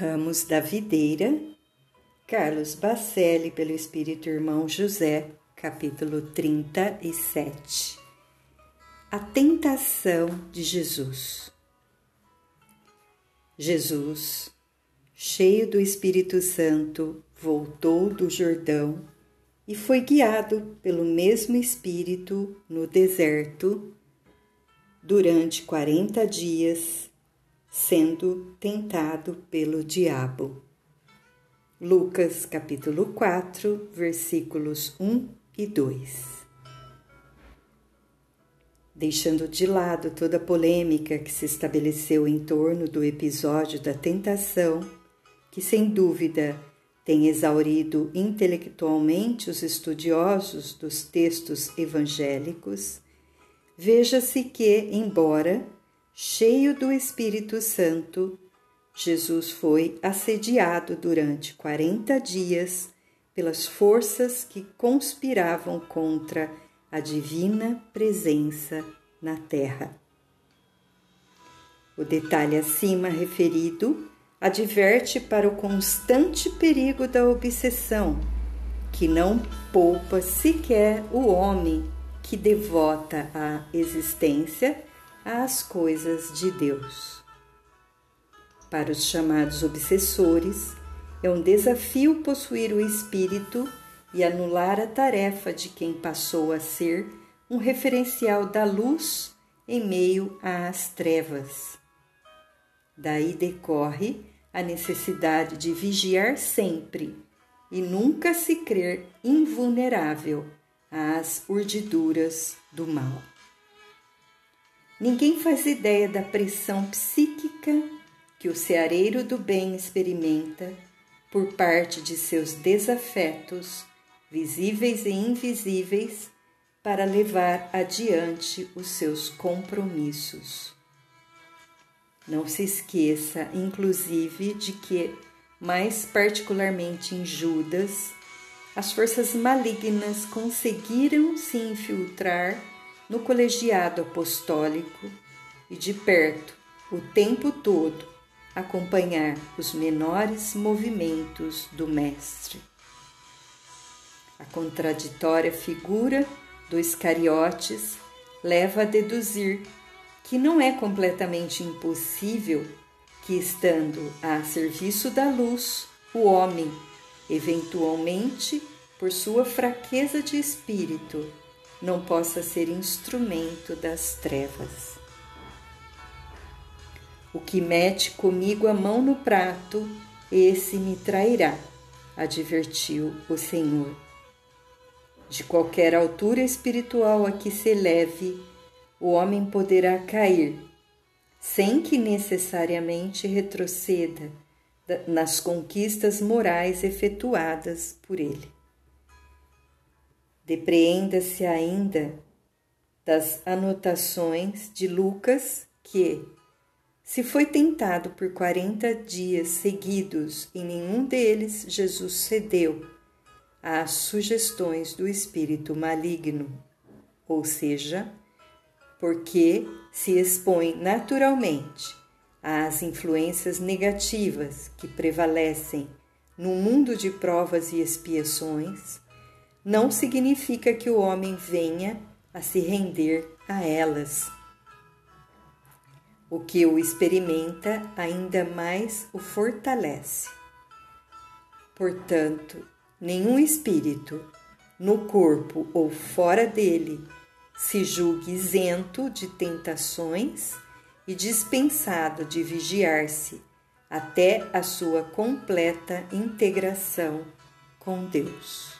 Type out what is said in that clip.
Ramos da Videira, Carlos Bacelli, pelo Espírito Irmão José, capítulo 37. A tentação de Jesus. Jesus, cheio do Espírito Santo, voltou do Jordão e foi guiado pelo mesmo Espírito no deserto durante quarenta dias sendo tentado pelo diabo. Lucas capítulo 4, versículos 1 e 2. Deixando de lado toda a polêmica que se estabeleceu em torno do episódio da tentação, que sem dúvida tem exaurido intelectualmente os estudiosos dos textos evangélicos, veja-se que, embora cheio do Espírito Santo, Jesus foi assediado durante quarenta dias pelas forças que conspiravam contra a divina presença na terra. O detalhe acima referido adverte para o constante perigo da obsessão, que não poupa sequer o homem que devota a existência às coisas de Deus. Para os chamados obsessores, é um desafio possuir o espírito e anular a tarefa de quem passou a ser um referencial da luz em meio às trevas. Daí decorre a necessidade de vigiar sempre e nunca se crer invulnerável às urdiduras do mal. Ninguém faz ideia da pressão psíquica que o ceareiro do bem experimenta por parte de seus desafetos, visíveis e invisíveis, para levar adiante os seus compromissos. Não se esqueça, inclusive, de que, mais particularmente em Judas, as forças malignas conseguiram se infiltrar no colegiado apostólico e de perto, o tempo todo, acompanhar os menores movimentos do Mestre. A contraditória figura do Iscariotes leva a deduzir que não é completamente impossível que, estando a serviço da luz, o homem, eventualmente, por sua fraqueza de espírito, não possa ser instrumento das trevas. O que mete comigo a mão no prato, esse me trairá, advertiu o Senhor. De qualquer altura espiritual a que se eleve, o homem poderá cair, sem que necessariamente retroceda nas conquistas morais efetuadas por ele. Depreenda-se ainda das anotações de Lucas que, se foi tentado por quarenta dias seguidos e nenhum deles Jesus cedeu às sugestões do espírito maligno, ou seja, porque se expõe naturalmente às influências negativas que prevalecem no mundo de provas e expiações, não significa que o homem venha a se render a elas. O que o experimenta ainda mais o fortalece. Portanto, nenhum espírito, no corpo ou fora dele, se julgue isento de tentações e dispensado de vigiar-se até a sua completa integração com Deus.